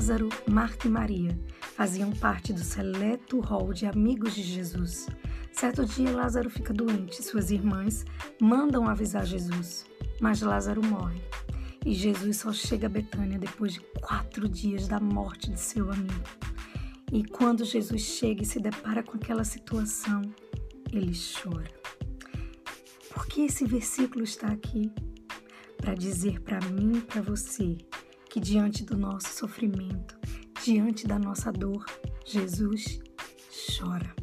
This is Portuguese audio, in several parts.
Lázaro, Marta e Maria faziam parte do seleto hall de amigos de Jesus. Certo dia, Lázaro fica doente. Suas irmãs mandam avisar Jesus, mas Lázaro morre. E Jesus só chega a Betânia depois de quatro dias da morte de seu amigo. E quando Jesus chega e se depara com aquela situação, ele chora. Por que esse versículo está aqui? Para dizer para mim e para você que diante do nosso sofrimento, diante da nossa dor, Jesus chora.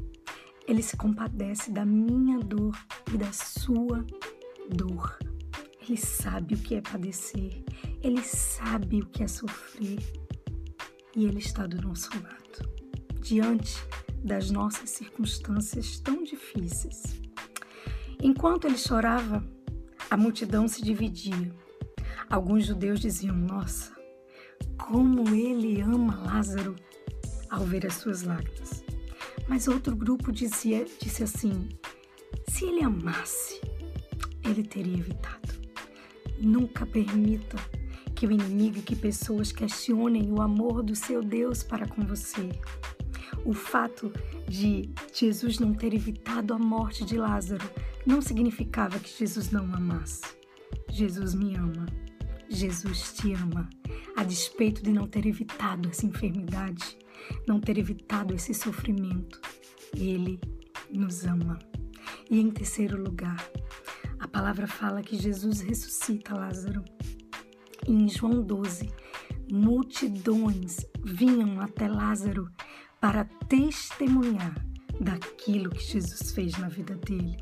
Ele se compadece da minha dor e da sua dor. Ele sabe o que é padecer, ele sabe o que é sofrer e ele está do nosso lado, diante das nossas circunstâncias tão difíceis. Enquanto ele chorava, a multidão se dividia. Alguns judeus diziam: Nossa, como ele ama Lázaro ao ver as suas lágrimas. Mas outro grupo dizia, disse assim: se ele amasse, ele teria evitado. Nunca permita que o inimigo e que pessoas questionem o amor do seu Deus para com você. O fato de Jesus não ter evitado a morte de Lázaro não significava que Jesus não amasse. Jesus me ama. Jesus te ama. A despeito de não ter evitado essa enfermidade, não ter evitado esse sofrimento, Ele nos ama. E em terceiro lugar, a palavra fala que Jesus ressuscita Lázaro. Em João 12, multidões vinham até Lázaro para testemunhar daquilo que Jesus fez na vida dele.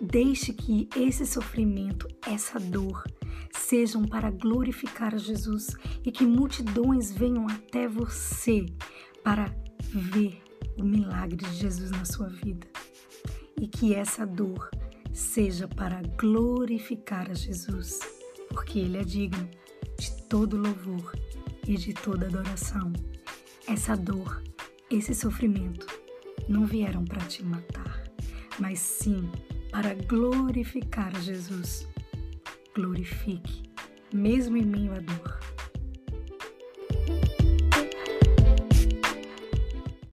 Deixe que esse sofrimento, essa dor, sejam para glorificar Jesus e que multidões venham até você para ver o milagre de Jesus na sua vida. E que essa dor seja para glorificar a Jesus, porque Ele é digno de todo louvor e de toda adoração. Essa dor, esse sofrimento não vieram para te matar, mas sim para glorificar Jesus. Glorifique, mesmo em meio à dor.